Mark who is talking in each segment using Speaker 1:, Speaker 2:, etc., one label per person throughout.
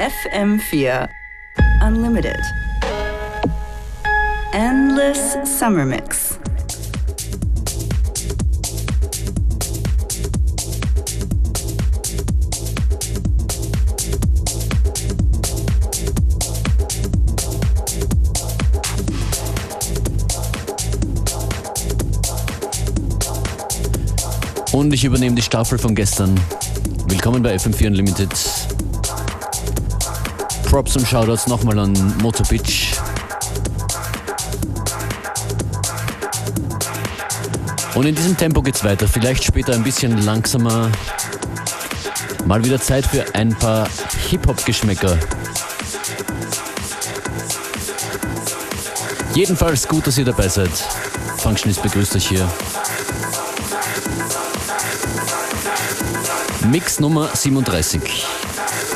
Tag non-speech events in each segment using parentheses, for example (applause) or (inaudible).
Speaker 1: FM4 Unlimited. Endless Summer Mix.
Speaker 2: Und ich übernehme die Staffel von gestern. Willkommen bei FM4 Unlimited. Props und Shoutouts nochmal an Moto Pitch. Und in diesem Tempo geht's weiter. Vielleicht später ein bisschen langsamer. Mal wieder Zeit für ein paar Hip-Hop-Geschmäcker. Jedenfalls gut, dass ihr dabei seid. Functionist begrüßt euch hier. Mix Nummer 37.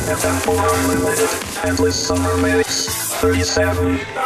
Speaker 2: FM4 Unlimited, Endless Summer Mix 37.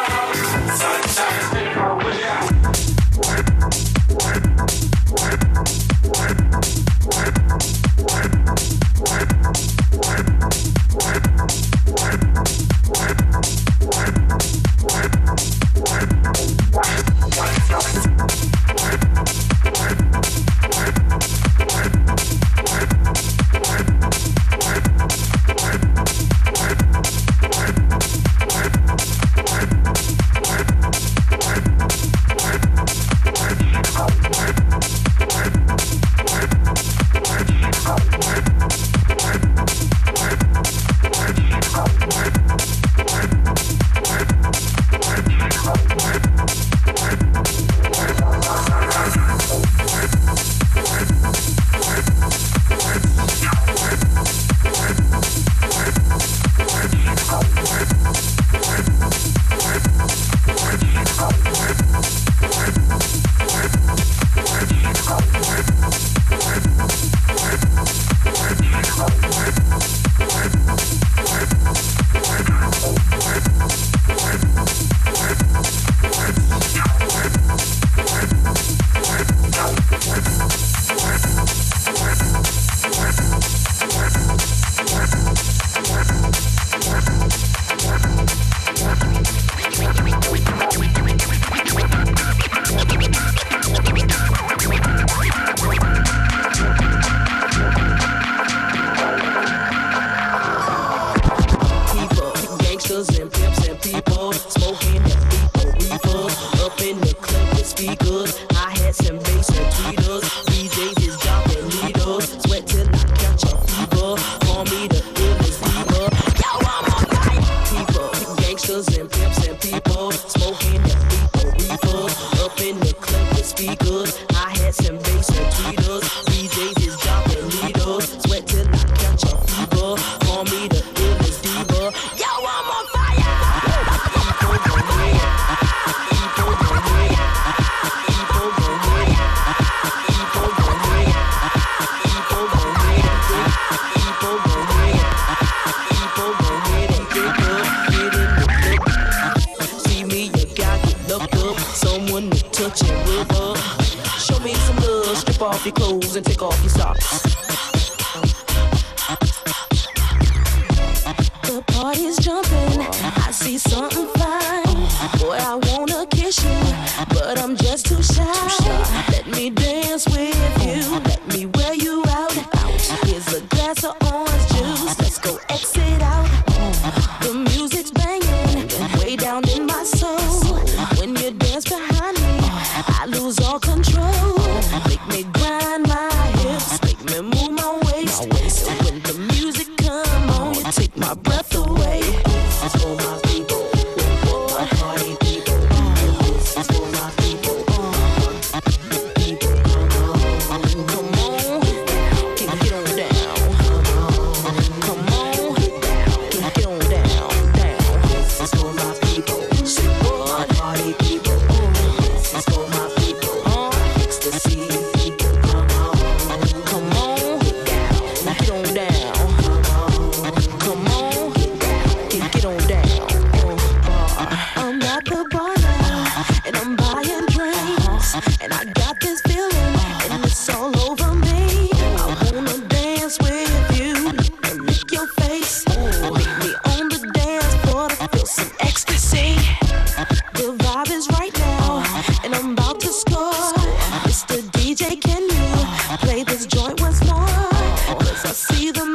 Speaker 2: Show me some love, strip off your clothes and take off your
Speaker 3: socks. this joint
Speaker 4: was mine. Cause I see them.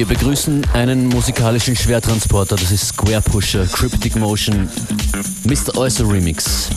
Speaker 4: Wir begrüßen einen musikalischen Schwertransporter, das ist Square Pusher, Cryptic Motion, Mr. Oyster Remix.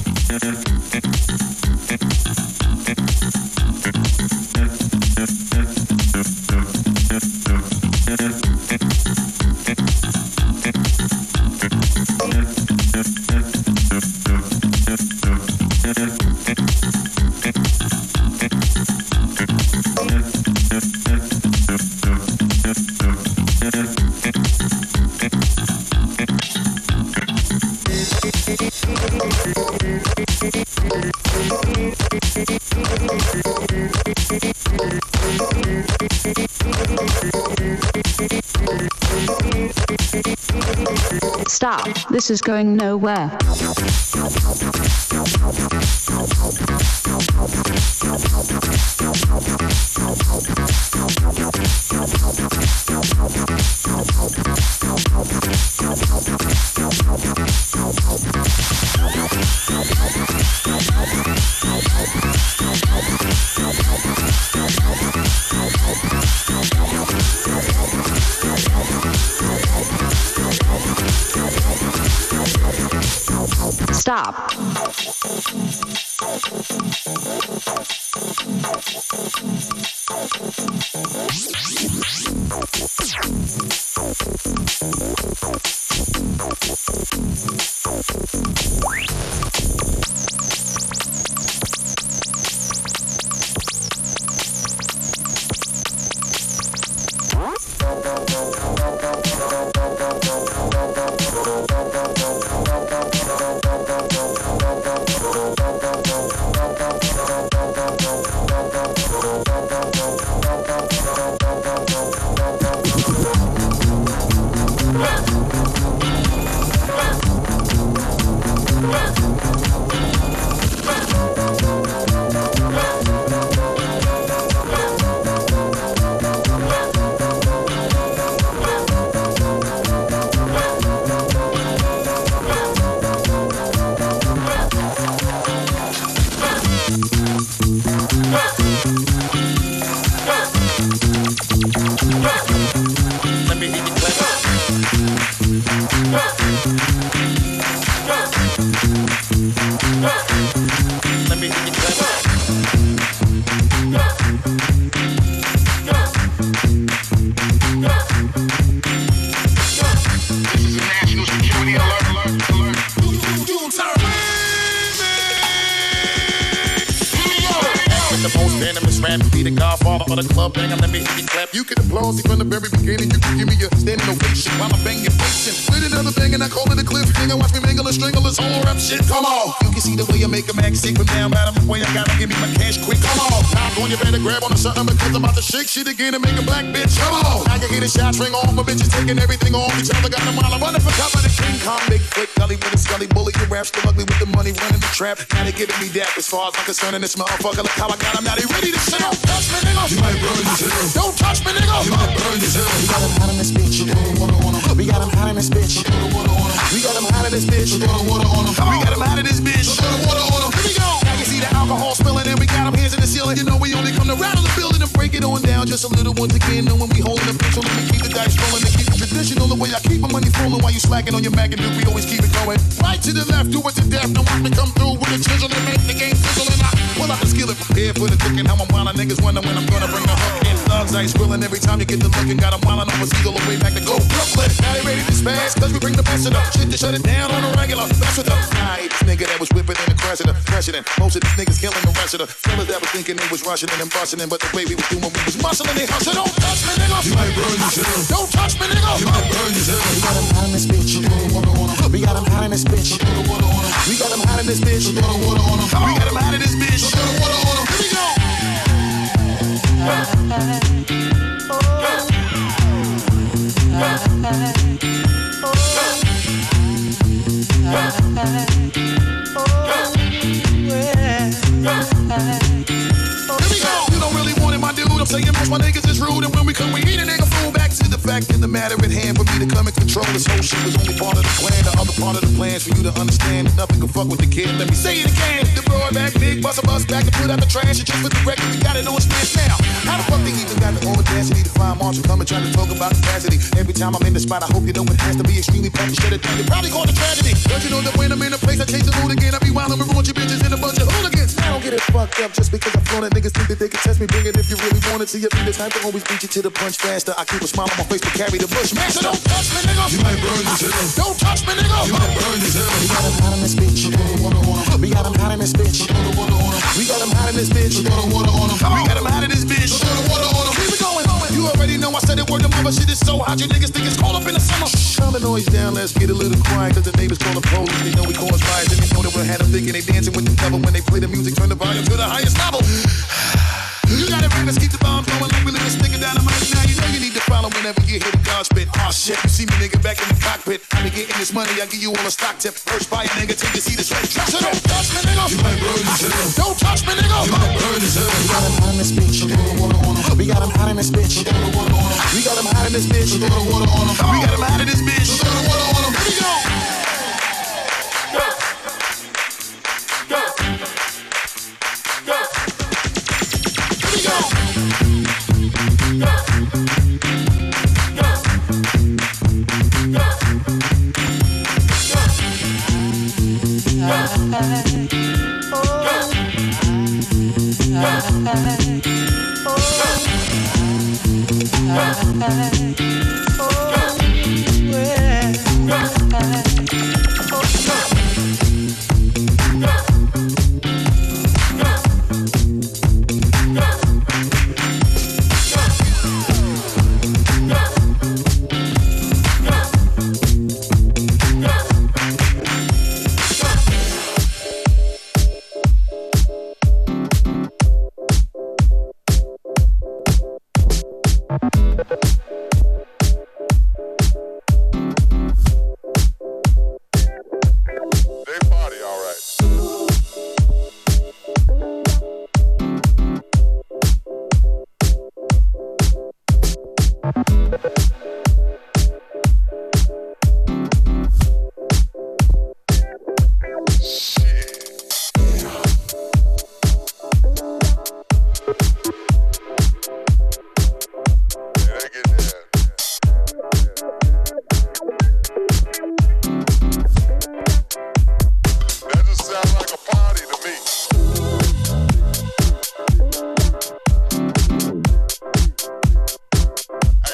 Speaker 4: This is going nowhere. The godfather of the club banger. Let me hear you clap. You can applaud me from the very beginning. You can give me a standing ovation while I bang your face in. With another bang and I call it a cliff thing. Watch me mingle and strangle this whole rap shit. Come on. You can see the way I make a max sick from down bottom. The way I gotta give me my cash quick. Come on. Now going, you better grab on to something because I'm about to shake shit again and make a black bitch. Come on. Now you hear the shots ring off. My bitches taking everything off each other. Got them while I'm running for cover. The King Kong, big gully with a scully bully. You rap still ugly with the money running the trap. Now they giving me that as far as I'm concerned. And this motherfucker, look how I got him. Now they ready to sell. Touch me, nigga. You might burn yourself. Don't touch me, nigga. You might burn yourself.
Speaker 5: We got him hot in this bitch. We got him hot in this bitch. We got him hot in this bitch.
Speaker 4: We got him out of this bitch. Here we go. The alcohol spilling and we got him hands in the ceiling. You know we only come to rattle the building and break it on down just a little once again. Knowing we holding the so let me keep the dice rolling and keep it traditional. The way I keep my money flowing while you slacking on your Mac and do we always keep it going. Right to the left, do it to death. Now watch me come through with a chisel and make the game sizzle and I pull out the skillet prepared for the cooking. How I'm wildin' niggas wonder when I'm gonna bring the hook in. Thugs ice grilling every time you get the looking. Got 'em wildin' on a seagull away back to go Brooklyn. Now they ready to spaz cause we bring the best of. Shit to shut it down on a regular. That's with the Nah, this nigga that was whipping in the president. President. Most of these niggas killing the rest of the fellas that was thinking they was rushing in and busting in. But the way we was doing, we was muscling they hustle. Don't touch me, nigga. You might burn yourself. Don't touch me, nigga. You might burn yourself.
Speaker 5: We got him hot in this bitch. We got him hot in this bitch. We got him hot in this bitch.
Speaker 4: We fuck with the kid. Let me say it again. The broad back, big bust a bus back and put out the trash. And just for the record, we got it on smash now. How the fuck they even got the audacity to find Marshall coming trying to talk about capacity? Every time I'm in the spot, I hope you know it has to be extremely packed. Should have. Probably called a tragedy. Don't you know that when I'm in a place, I chase the mood again. I be wild and ruin your bitches in a bunch of hooligans. I don't get it fucked up just because I'm flown it. Niggas think that they can test me. Bring it if you really want it. See, you be the type to always beat you to the punch faster. I keep a smile on my face to carry the bush. Man, so don't touch me, nigga.
Speaker 5: You might burn hell.
Speaker 4: Don't touch me, nigga.
Speaker 5: You might burn this hell.
Speaker 4: We got him hot in this bitch. We got him hot in this bitch. We got him hot in this bitch. We got him hot in this bitch. Know I said it word the mother shit is so hot. You niggas think it's cold up in the summer. Calm the noise down, let's get a little quiet. Cause the neighbors call the police. They know we cause fires. And they know that we'll have them thinking they dancing with the devil. When they play the music, turn the volume to the highest level. (sighs) (sighs) You got it right, let's keep the bomb going like we live in stick dynamite. Now you know you need to follow whenever you hear the God spit. Aw shit, you see me nigga back in the cockpit. I be getting this money, I give you all a stock tip. First buy a nigga till you see this red dress. So don't touch me, nigga.
Speaker 5: You might burn this hell.
Speaker 4: Don't touch me, nigga.
Speaker 5: You might burn this hell.
Speaker 4: We got him hot in this bitch. We got him hot in this bitch. We got him hot in this bitch. We got him hot in this bitch.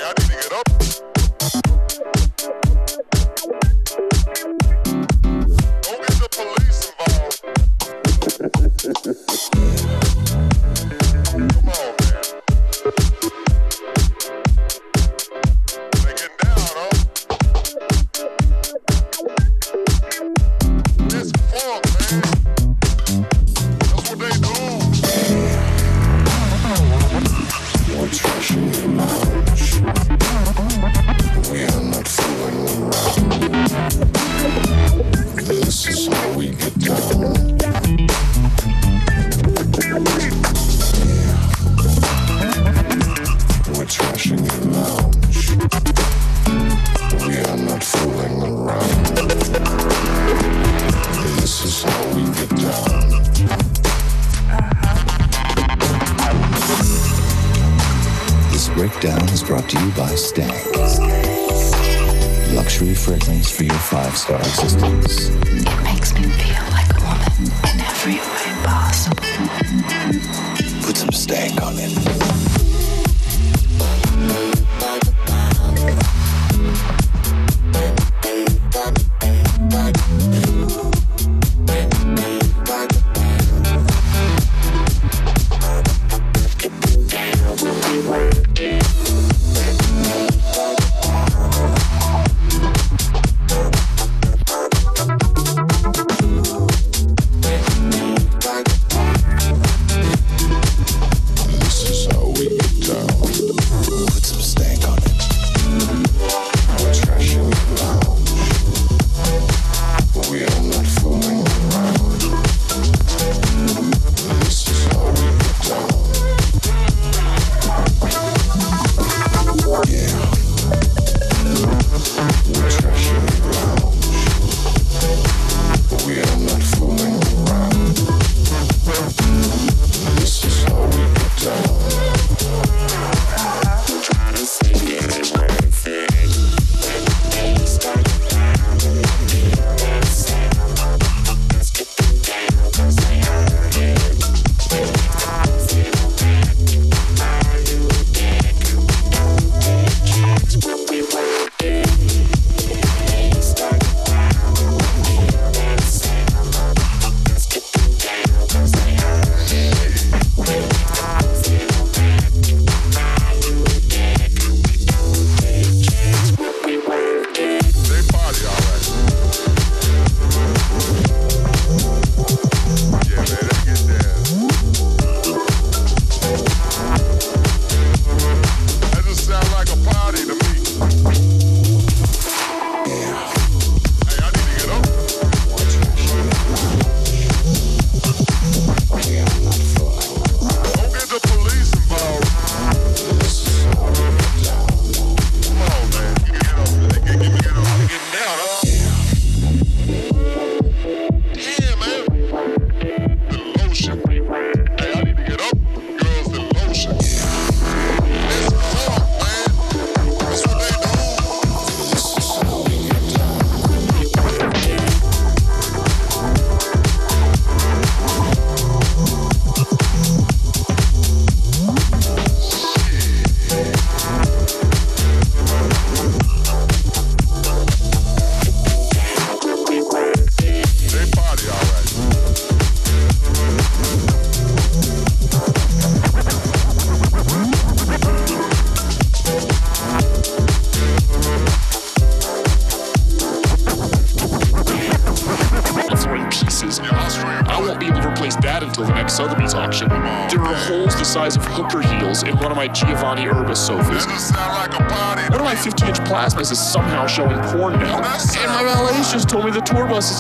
Speaker 5: I need to get up.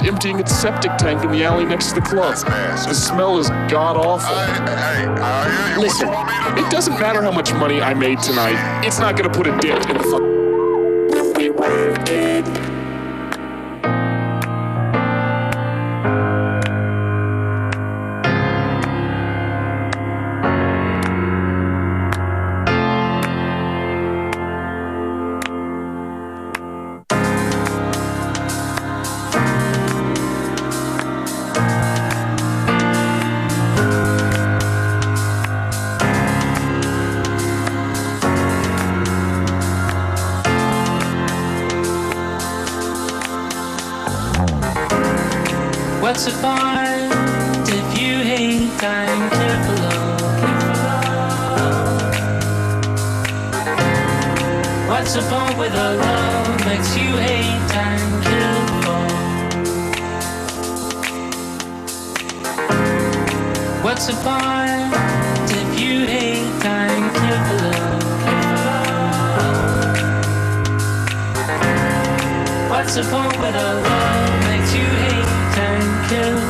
Speaker 6: Emptying its septic tank in the alley next to the club. The smell is god-awful. Listen, it doesn't matter how much money I made tonight. It's not gonna put a dent in the.
Speaker 7: What's the point with a love makes you hate time? Careful. What's the point if you hate and time? Careful, What's the point with a love makes you hate and kill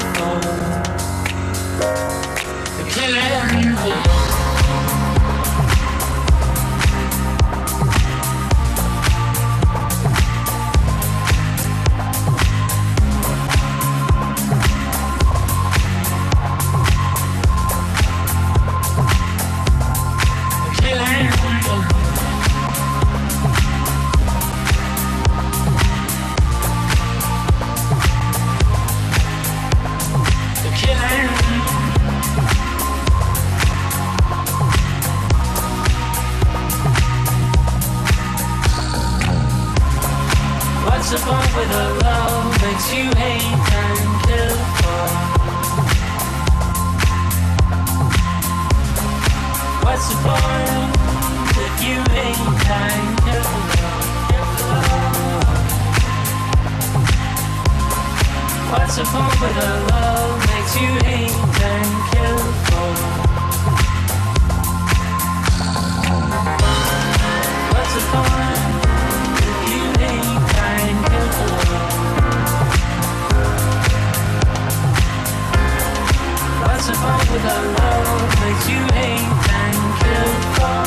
Speaker 7: makes you hate and kill for?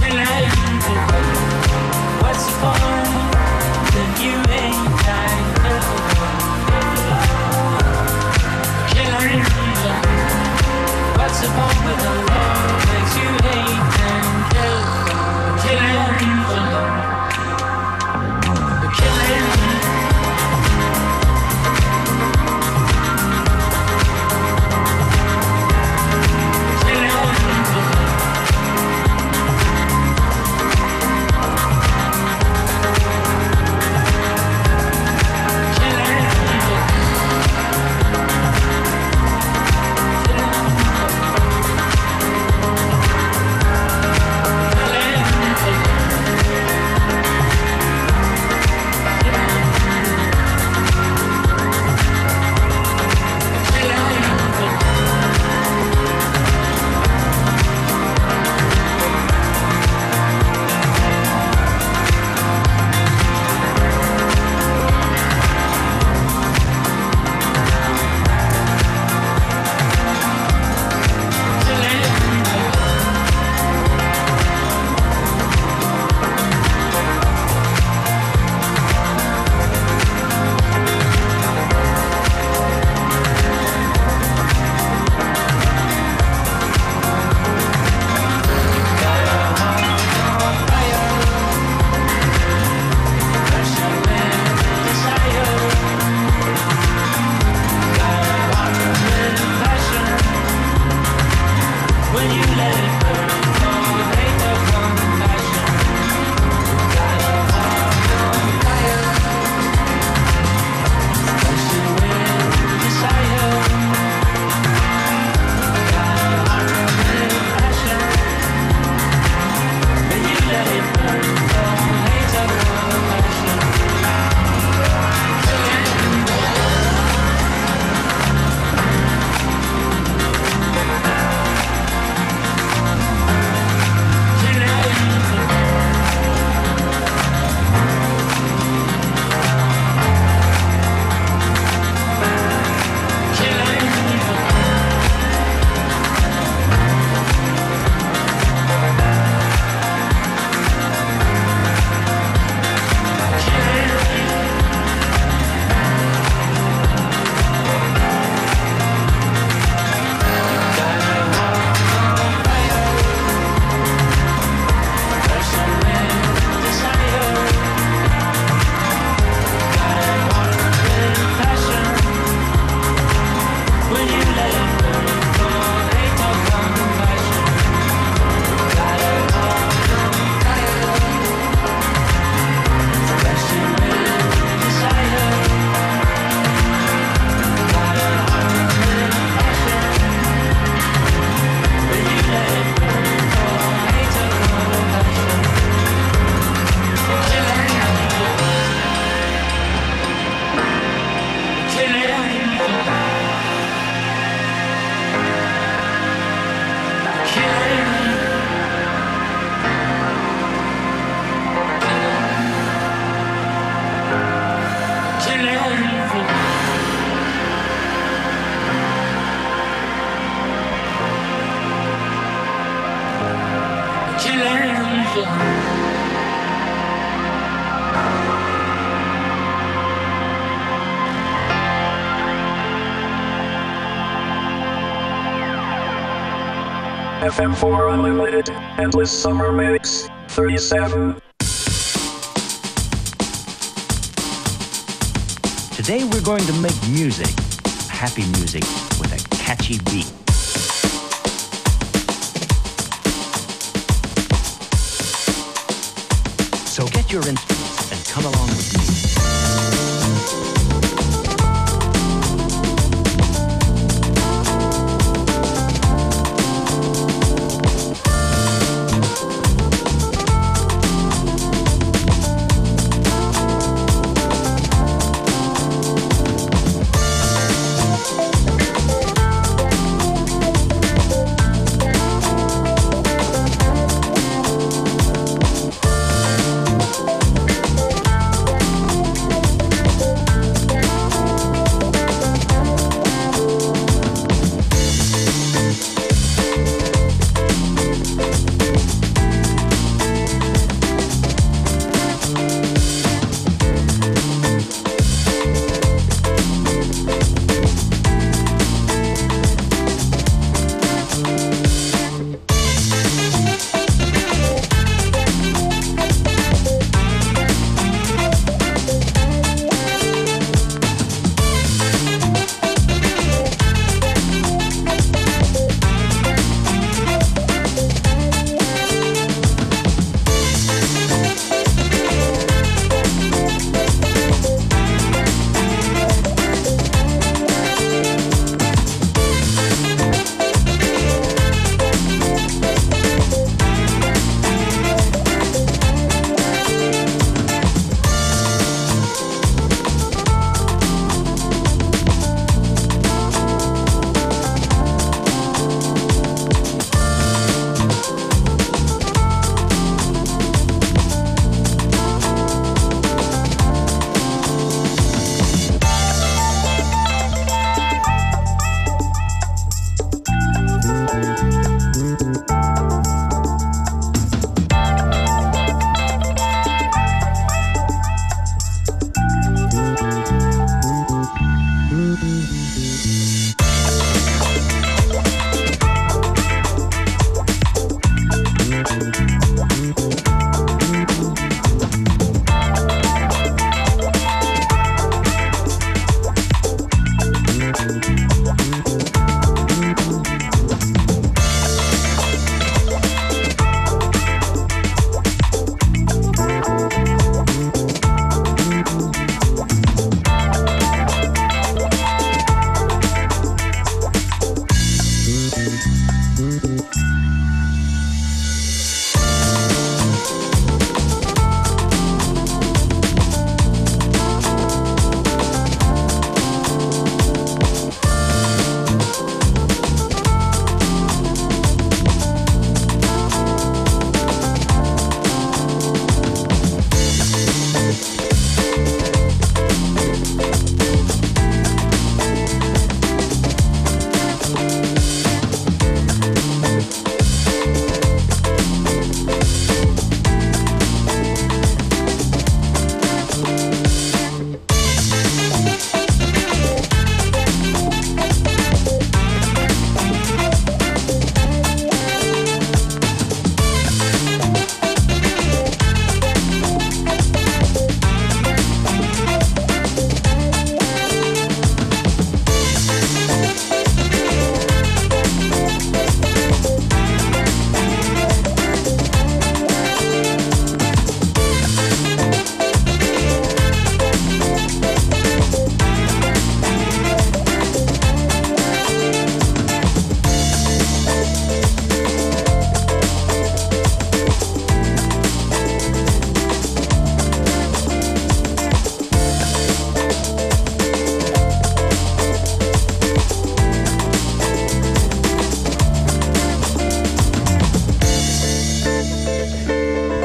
Speaker 7: Killing
Speaker 8: FM4 Unlimited, Endless Summer Mix, 37.
Speaker 9: Today we're going to make music, happy music, with a catchy beat. So get your instruments and come along with me.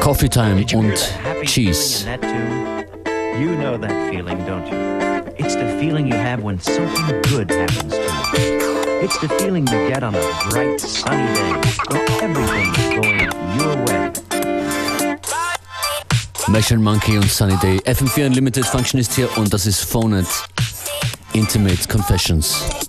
Speaker 10: Coffee Time
Speaker 9: Did you hear
Speaker 10: und Cheese.
Speaker 9: feeling in that tune? You know that feeling, don't you? It's the feeling you have when something good happens to you. It's the feeling you get on a bright, sunny day when everything is going your way.
Speaker 10: Machine Monkey und Sunny Day. FM4 Unlimited Functionist hier und das ist Phonet Intimate Confessions.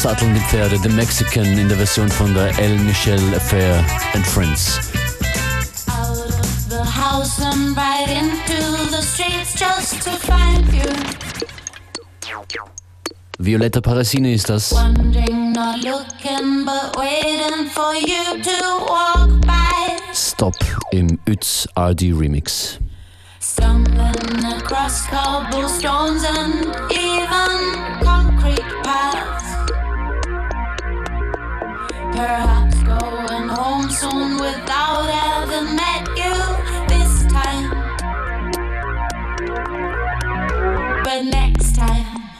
Speaker 2: Satteln die Pferde, The Mexican in der Version von der El Michelle Affair and Friends.
Speaker 11: Out of the house and right into the streets just to find you.
Speaker 2: Violetta Parasini ist das.
Speaker 11: Wondering, not looking, but waiting for you to walk by.
Speaker 2: Stop im Ütz RD Remix.
Speaker 11: Stumbling across cobblestones and even perhaps going home soon without ever met you this time. But next time,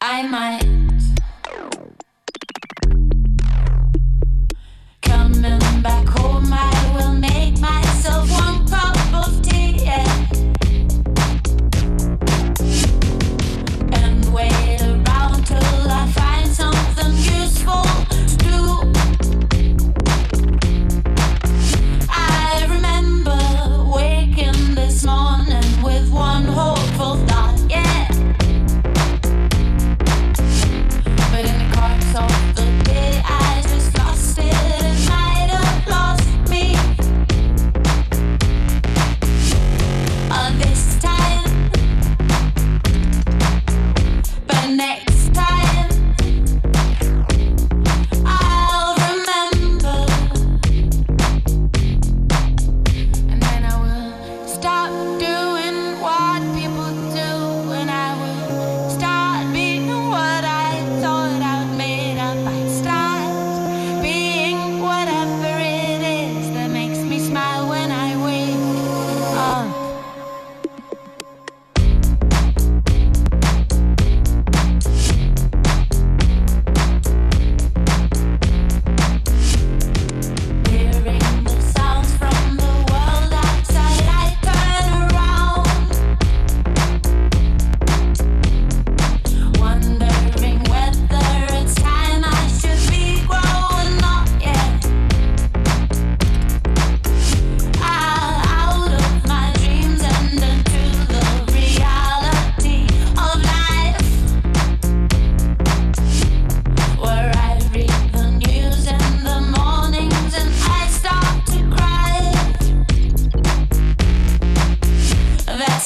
Speaker 11: I might.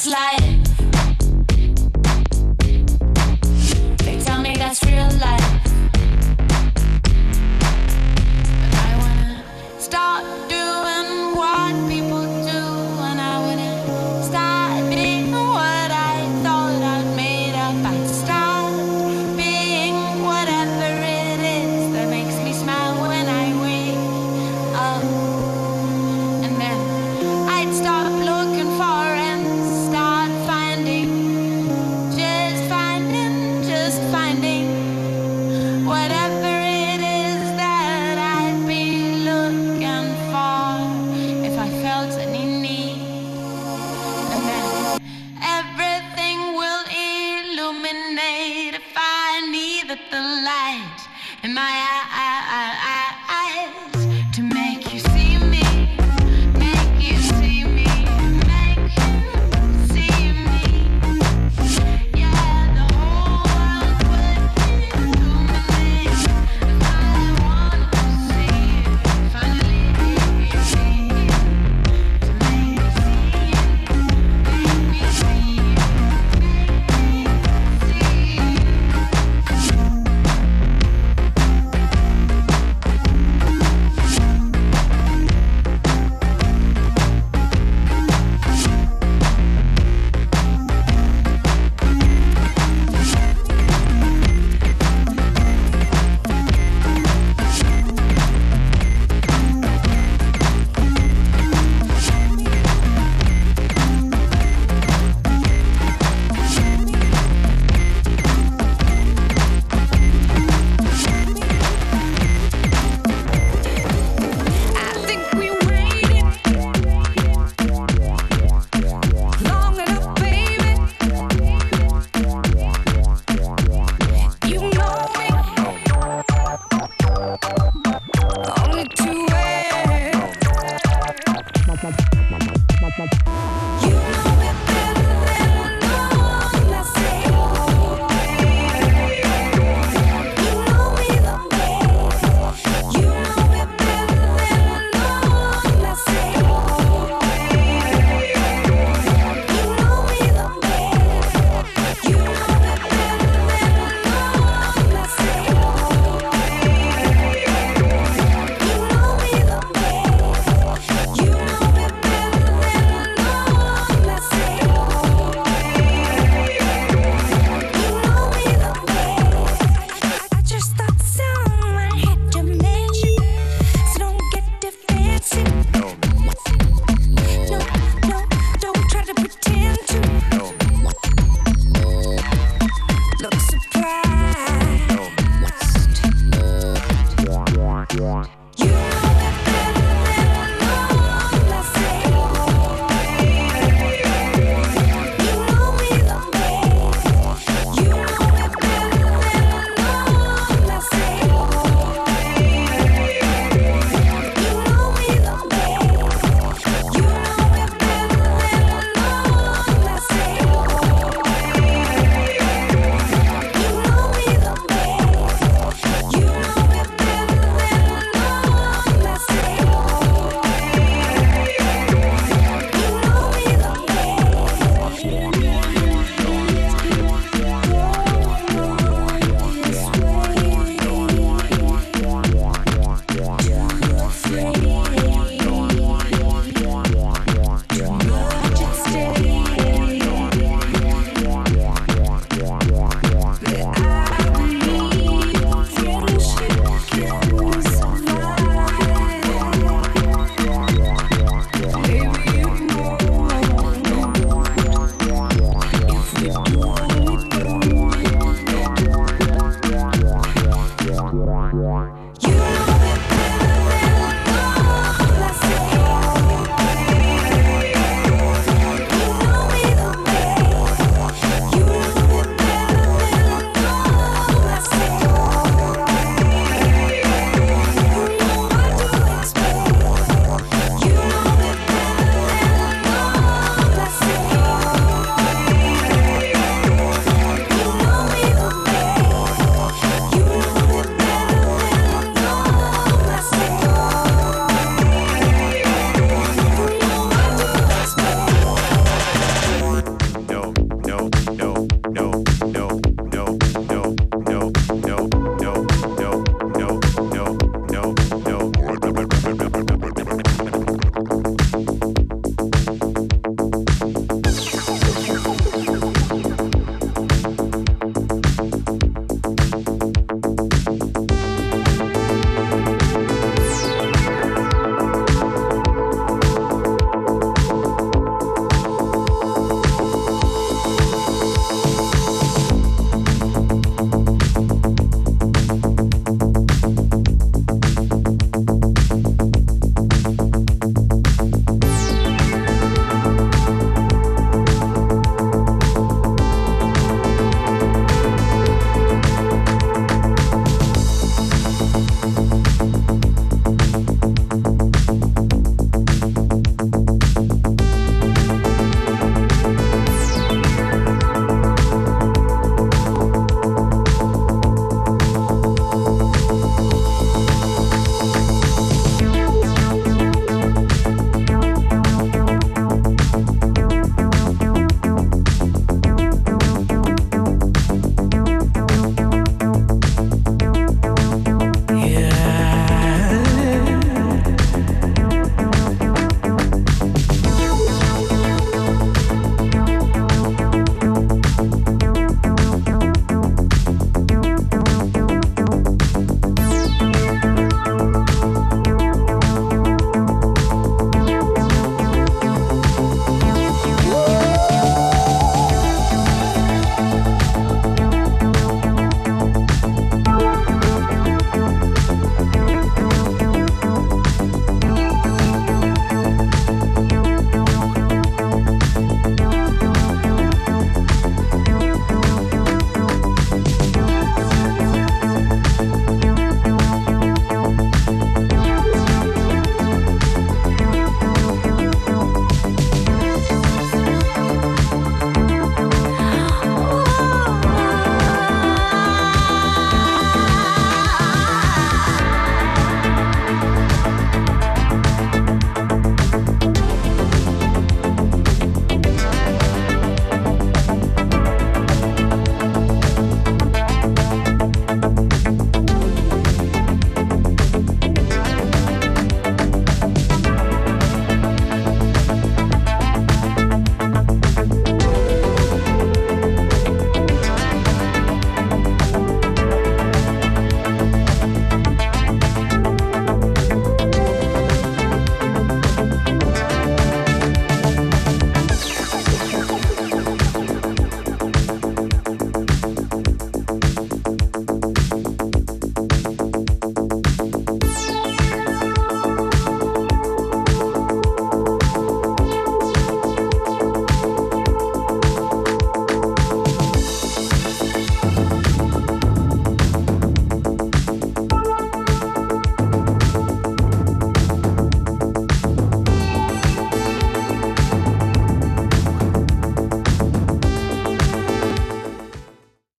Speaker 12: like